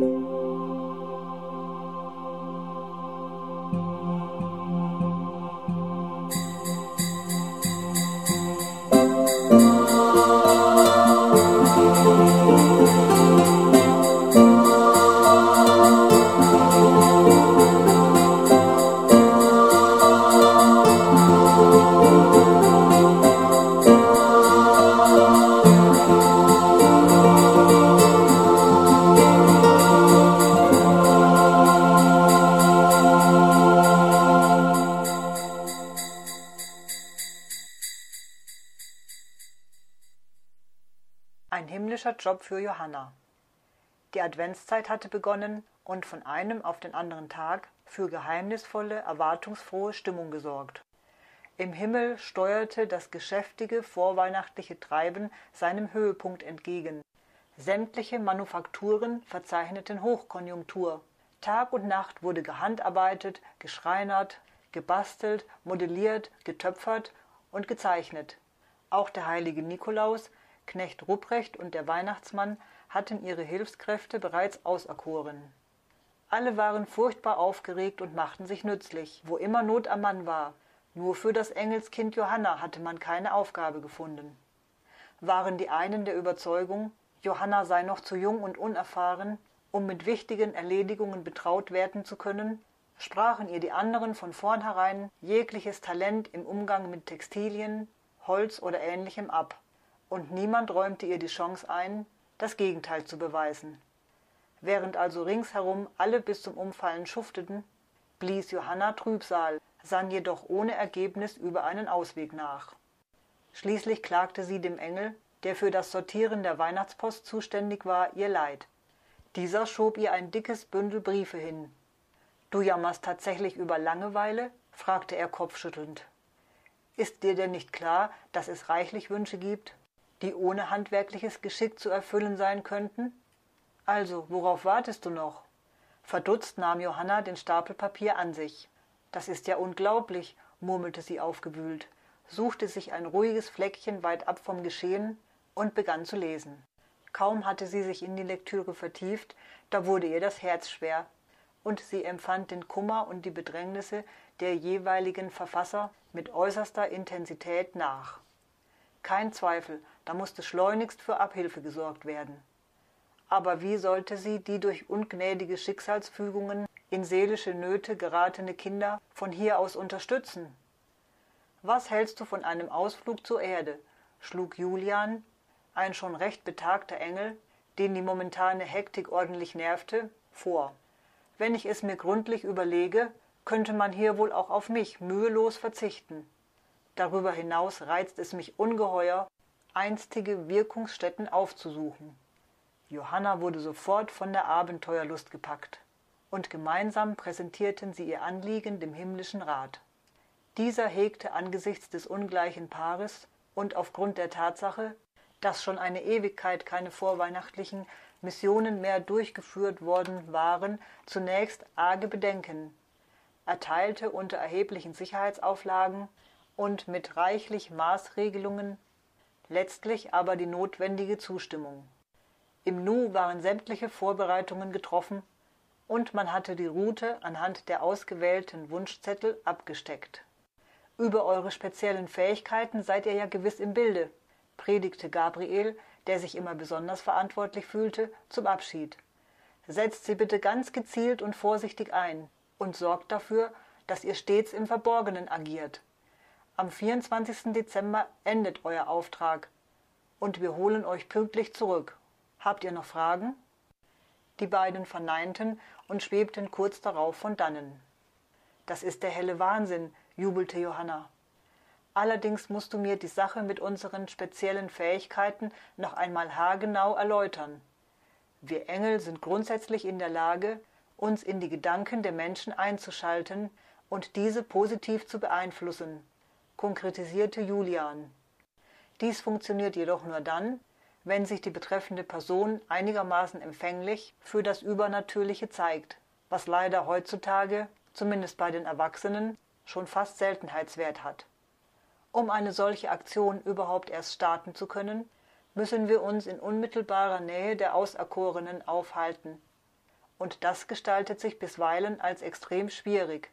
Ein Job für Johanna. Die Adventszeit hatte begonnen und von einem auf den anderen Tag für geheimnisvolle, erwartungsfrohe Stimmung gesorgt. Im Himmel steuerte das geschäftige vorweihnachtliche Treiben seinem Höhepunkt entgegen. Sämtliche Manufakturen verzeichneten Hochkonjunktur. Tag und Nacht wurde gehandarbeitet, geschreinert, gebastelt, modelliert, getöpfert und gezeichnet. Auch der heilige Nikolaus Knecht Rupprecht und der Weihnachtsmann hatten ihre Hilfskräfte bereits auserkoren. Alle waren furchtbar aufgeregt und machten sich nützlich, wo immer Not am Mann war. Nur für das Engelskind Johanna hatte man keine Aufgabe gefunden. Waren die einen der Überzeugung, Johanna sei noch zu jung und unerfahren, um mit wichtigen Erledigungen betraut werden zu können, sprachen ihr die anderen von vornherein jegliches Talent im Umgang mit Textilien, Holz oder ähnlichem ab und niemand räumte ihr die Chance ein, das Gegenteil zu beweisen. Während also ringsherum alle bis zum Umfallen schufteten, blies Johanna Trübsal, sann jedoch ohne Ergebnis über einen Ausweg nach. Schließlich klagte sie dem Engel, der für das Sortieren der Weihnachtspost zuständig war, ihr Leid. Dieser schob ihr ein dickes Bündel Briefe hin. Du jammerst tatsächlich über Langeweile? fragte er kopfschüttelnd. Ist dir denn nicht klar, dass es reichlich Wünsche gibt? Die ohne handwerkliches Geschick zu erfüllen sein könnten? Also, worauf wartest du noch? Verdutzt nahm Johanna den Stapel Papier an sich. Das ist ja unglaublich, murmelte sie aufgewühlt, suchte sich ein ruhiges Fleckchen weit ab vom Geschehen und begann zu lesen. Kaum hatte sie sich in die Lektüre vertieft, da wurde ihr das Herz schwer, und sie empfand den Kummer und die Bedrängnisse der jeweiligen Verfasser mit äußerster Intensität nach. Kein Zweifel, da musste schleunigst für Abhilfe gesorgt werden. Aber wie sollte sie die durch ungnädige Schicksalsfügungen in seelische Nöte geratene Kinder von hier aus unterstützen? Was hältst du von einem Ausflug zur Erde? schlug Julian, ein schon recht betagter Engel, den die momentane Hektik ordentlich nervte, vor. Wenn ich es mir gründlich überlege, könnte man hier wohl auch auf mich mühelos verzichten. Darüber hinaus reizt es mich ungeheuer, einstige Wirkungsstätten aufzusuchen. Johanna wurde sofort von der Abenteuerlust gepackt, und gemeinsam präsentierten sie ihr Anliegen dem himmlischen Rat. Dieser hegte angesichts des ungleichen Paares und aufgrund der Tatsache, dass schon eine Ewigkeit keine vorweihnachtlichen Missionen mehr durchgeführt worden waren, zunächst arge Bedenken, erteilte unter erheblichen Sicherheitsauflagen und mit reichlich Maßregelungen letztlich aber die notwendige Zustimmung. Im Nu waren sämtliche Vorbereitungen getroffen und man hatte die Route anhand der ausgewählten Wunschzettel abgesteckt. Über eure speziellen Fähigkeiten seid ihr ja gewiss im Bilde, predigte Gabriel, der sich immer besonders verantwortlich fühlte, zum Abschied. Setzt sie bitte ganz gezielt und vorsichtig ein und sorgt dafür, dass ihr stets im Verborgenen agiert. Am 24. Dezember endet euer Auftrag und wir holen euch pünktlich zurück. Habt ihr noch Fragen? Die beiden verneinten und schwebten kurz darauf von dannen. Das ist der helle Wahnsinn, jubelte Johanna. Allerdings musst du mir die Sache mit unseren speziellen Fähigkeiten noch einmal haargenau erläutern. Wir Engel sind grundsätzlich in der Lage, uns in die Gedanken der Menschen einzuschalten und diese positiv zu beeinflussen konkretisierte Julian. Dies funktioniert jedoch nur dann, wenn sich die betreffende Person einigermaßen empfänglich für das Übernatürliche zeigt, was leider heutzutage, zumindest bei den Erwachsenen, schon fast Seltenheitswert hat. Um eine solche Aktion überhaupt erst starten zu können, müssen wir uns in unmittelbarer Nähe der Auserkorenen aufhalten. und das gestaltet sich bisweilen als extrem schwierig.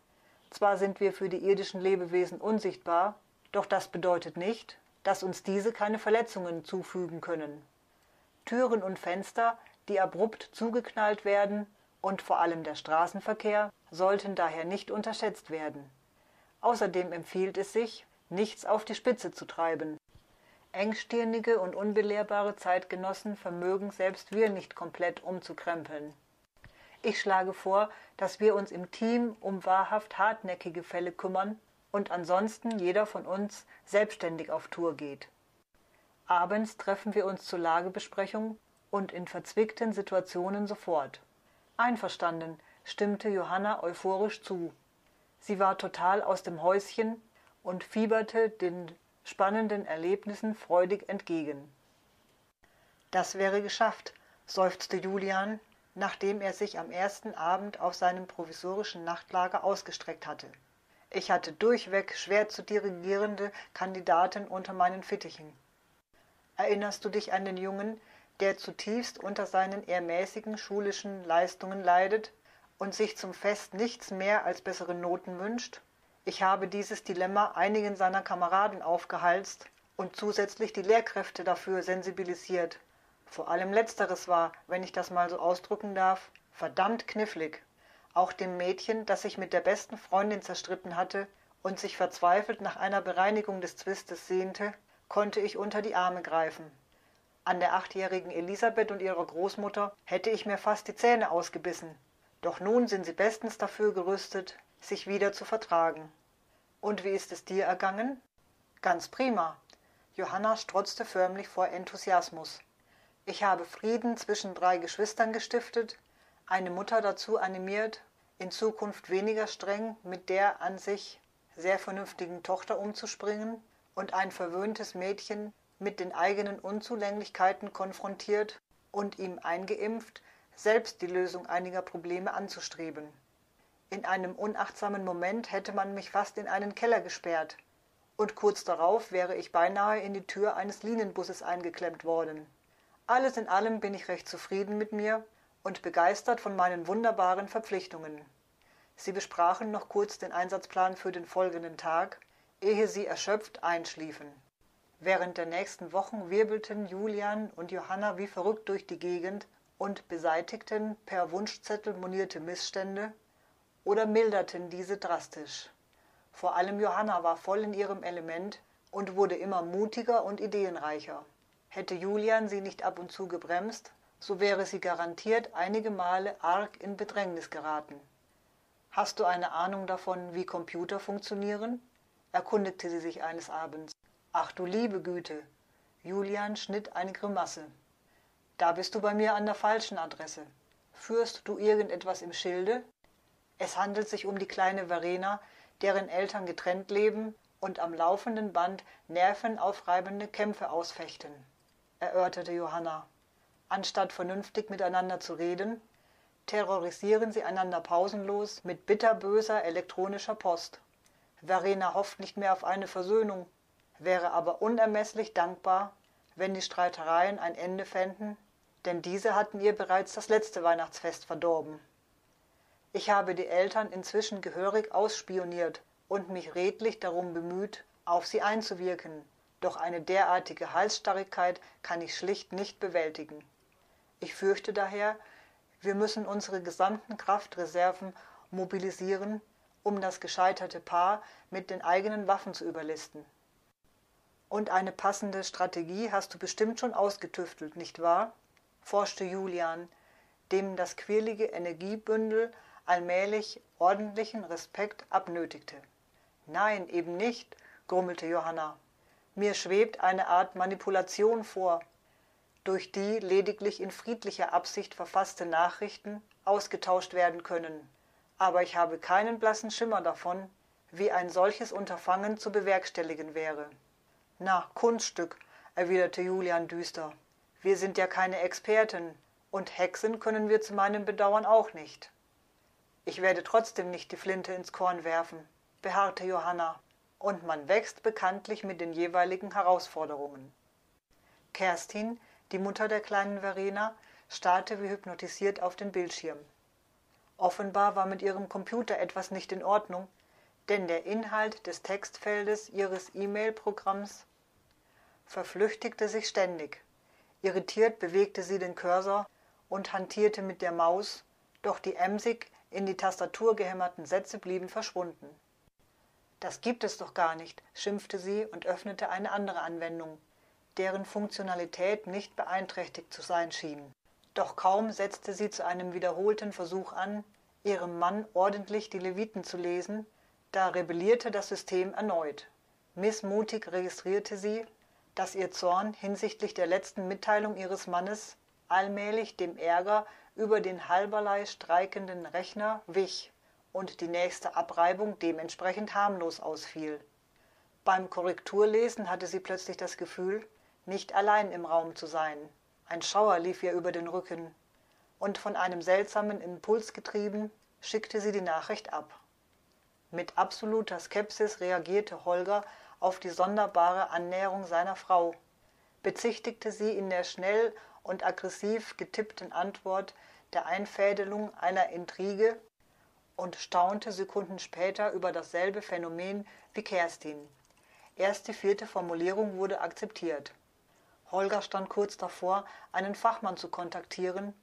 Zwar sind wir für die irdischen Lebewesen unsichtbar, doch das bedeutet nicht, dass uns diese keine Verletzungen zufügen können. Türen und Fenster, die abrupt zugeknallt werden, und vor allem der Straßenverkehr sollten daher nicht unterschätzt werden. Außerdem empfiehlt es sich, nichts auf die Spitze zu treiben. Engstirnige und unbelehrbare Zeitgenossen vermögen selbst wir nicht komplett umzukrempeln. Ich schlage vor, dass wir uns im Team um wahrhaft hartnäckige Fälle kümmern und ansonsten jeder von uns selbstständig auf Tour geht. Abends treffen wir uns zur Lagebesprechung und in verzwickten Situationen sofort. Einverstanden, stimmte Johanna euphorisch zu. Sie war total aus dem Häuschen und fieberte den spannenden Erlebnissen freudig entgegen. Das wäre geschafft, seufzte Julian, nachdem er sich am ersten Abend auf seinem provisorischen Nachtlager ausgestreckt hatte. Ich hatte durchweg schwer zu dirigierende Kandidaten unter meinen Fittichen. Erinnerst du dich an den Jungen, der zutiefst unter seinen eher mäßigen schulischen Leistungen leidet und sich zum Fest nichts mehr als bessere Noten wünscht? Ich habe dieses Dilemma einigen seiner Kameraden aufgehalst und zusätzlich die Lehrkräfte dafür sensibilisiert. Vor allem letzteres war, wenn ich das mal so ausdrücken darf, verdammt knifflig. Auch dem Mädchen, das sich mit der besten Freundin zerstritten hatte und sich verzweifelt nach einer Bereinigung des Zwistes sehnte, konnte ich unter die Arme greifen. An der achtjährigen Elisabeth und ihrer Großmutter hätte ich mir fast die Zähne ausgebissen. Doch nun sind sie bestens dafür gerüstet, sich wieder zu vertragen. Und wie ist es dir ergangen? Ganz prima. Johanna strotzte förmlich vor Enthusiasmus. Ich habe Frieden zwischen drei Geschwistern gestiftet, eine Mutter dazu animiert, in Zukunft weniger streng mit der an sich sehr vernünftigen Tochter umzuspringen und ein verwöhntes Mädchen mit den eigenen Unzulänglichkeiten konfrontiert und ihm eingeimpft, selbst die Lösung einiger Probleme anzustreben. In einem unachtsamen Moment hätte man mich fast in einen Keller gesperrt, und kurz darauf wäre ich beinahe in die Tür eines Linienbusses eingeklemmt worden. Alles in allem bin ich recht zufrieden mit mir und begeistert von meinen wunderbaren Verpflichtungen. Sie besprachen noch kurz den Einsatzplan für den folgenden Tag, ehe sie erschöpft einschliefen. Während der nächsten Wochen wirbelten Julian und Johanna wie verrückt durch die Gegend und beseitigten per Wunschzettel monierte Missstände oder milderten diese drastisch. Vor allem Johanna war voll in ihrem Element und wurde immer mutiger und ideenreicher. Hätte Julian sie nicht ab und zu gebremst, so wäre sie garantiert einige Male arg in Bedrängnis geraten. Hast du eine Ahnung davon, wie Computer funktionieren? erkundigte sie sich eines Abends. Ach du liebe Güte. Julian schnitt eine Grimasse. Da bist du bei mir an der falschen Adresse. Führst du irgendetwas im Schilde? Es handelt sich um die kleine Verena, deren Eltern getrennt leben und am laufenden Band nervenaufreibende Kämpfe ausfechten erörterte Johanna. Anstatt vernünftig miteinander zu reden, terrorisieren sie einander pausenlos mit bitterböser elektronischer Post. Verena hofft nicht mehr auf eine Versöhnung, wäre aber unermesslich dankbar, wenn die Streitereien ein Ende fänden, denn diese hatten ihr bereits das letzte Weihnachtsfest verdorben. Ich habe die Eltern inzwischen gehörig ausspioniert und mich redlich darum bemüht, auf sie einzuwirken, doch eine derartige Halsstarrigkeit kann ich schlicht nicht bewältigen. Ich fürchte daher, wir müssen unsere gesamten Kraftreserven mobilisieren, um das gescheiterte Paar mit den eigenen Waffen zu überlisten. Und eine passende Strategie hast du bestimmt schon ausgetüftelt, nicht wahr? forschte Julian, dem das quirlige Energiebündel allmählich ordentlichen Respekt abnötigte. Nein, eben nicht, grummelte Johanna. Mir schwebt eine Art Manipulation vor, durch die lediglich in friedlicher Absicht verfasste Nachrichten ausgetauscht werden können, aber ich habe keinen blassen Schimmer davon, wie ein solches Unterfangen zu bewerkstelligen wäre. Na, Kunststück, erwiderte Julian düster. Wir sind ja keine Experten, und Hexen können wir zu meinem Bedauern auch nicht. Ich werde trotzdem nicht die Flinte ins Korn werfen, beharrte Johanna und man wächst bekanntlich mit den jeweiligen Herausforderungen. Kerstin, die Mutter der kleinen Verena, starrte wie hypnotisiert auf den Bildschirm. Offenbar war mit ihrem Computer etwas nicht in Ordnung, denn der Inhalt des Textfeldes ihres E-Mail-Programms verflüchtigte sich ständig. Irritiert bewegte sie den Cursor und hantierte mit der Maus, doch die emsig in die Tastatur gehämmerten Sätze blieben verschwunden. Das gibt es doch gar nicht, schimpfte sie und öffnete eine andere Anwendung, deren Funktionalität nicht beeinträchtigt zu sein schien. Doch kaum setzte sie zu einem wiederholten Versuch an, ihrem Mann ordentlich die Leviten zu lesen, da rebellierte das System erneut. Missmutig registrierte sie, dass ihr Zorn hinsichtlich der letzten Mitteilung ihres Mannes allmählich dem Ärger über den halberlei streikenden Rechner wich und die nächste Abreibung dementsprechend harmlos ausfiel. Beim Korrekturlesen hatte sie plötzlich das Gefühl, nicht allein im Raum zu sein. Ein Schauer lief ihr über den Rücken, und von einem seltsamen Impuls getrieben, schickte sie die Nachricht ab. Mit absoluter Skepsis reagierte Holger auf die sonderbare Annäherung seiner Frau, bezichtigte sie in der schnell und aggressiv getippten Antwort der Einfädelung einer Intrige und staunte Sekunden später über dasselbe Phänomen wie Kerstin. Erst die vierte Formulierung wurde akzeptiert. Holger stand kurz davor, einen Fachmann zu kontaktieren,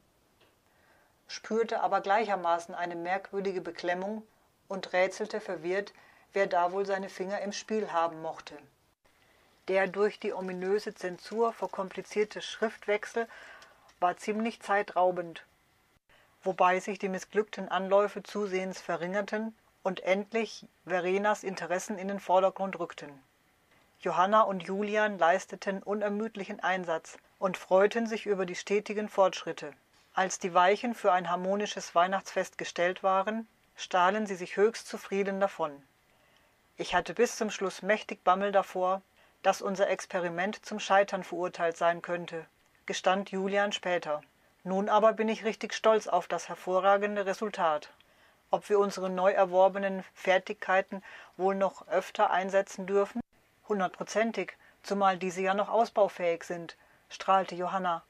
spürte aber gleichermaßen eine merkwürdige Beklemmung und rätselte verwirrt, wer da wohl seine Finger im Spiel haben mochte. Der durch die ominöse Zensur verkomplizierte Schriftwechsel war ziemlich zeitraubend, wobei sich die missglückten Anläufe zusehends verringerten und endlich Verenas Interessen in den Vordergrund rückten. Johanna und Julian leisteten unermüdlichen Einsatz und freuten sich über die stetigen Fortschritte. Als die Weichen für ein harmonisches Weihnachtsfest gestellt waren, stahlen sie sich höchst zufrieden davon. Ich hatte bis zum Schluss mächtig Bammel davor, dass unser Experiment zum Scheitern verurteilt sein könnte, gestand Julian später. Nun aber bin ich richtig stolz auf das hervorragende Resultat. Ob wir unsere neu erworbenen Fertigkeiten wohl noch öfter einsetzen dürfen? Hundertprozentig, zumal diese ja noch ausbaufähig sind, strahlte Johanna,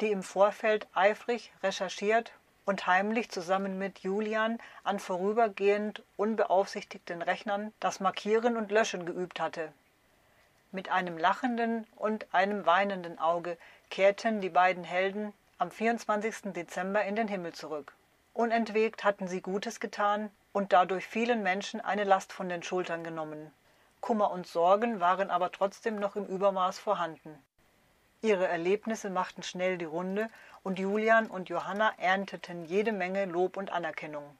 die im Vorfeld eifrig recherchiert und heimlich zusammen mit Julian an vorübergehend unbeaufsichtigten Rechnern das Markieren und Löschen geübt hatte. Mit einem lachenden und einem weinenden Auge kehrten die beiden Helden am 24. Dezember in den Himmel zurück. Unentwegt hatten sie Gutes getan und dadurch vielen Menschen eine Last von den Schultern genommen. Kummer und Sorgen waren aber trotzdem noch im Übermaß vorhanden. Ihre Erlebnisse machten schnell die Runde und Julian und Johanna ernteten jede Menge Lob und Anerkennung.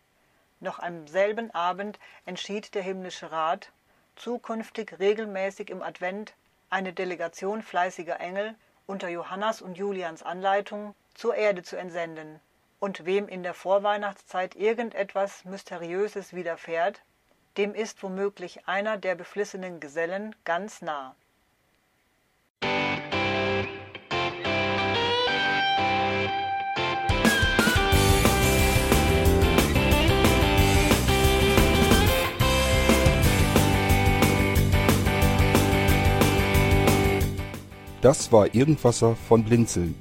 Noch am selben Abend entschied der himmlische Rat, zukünftig regelmäßig im Advent eine Delegation fleißiger Engel unter Johannas und Julians Anleitung zur Erde zu entsenden. Und wem in der Vorweihnachtszeit irgendetwas Mysteriöses widerfährt, dem ist womöglich einer der beflissenen Gesellen ganz nah. Das war Irgendwasser von Blinzeln.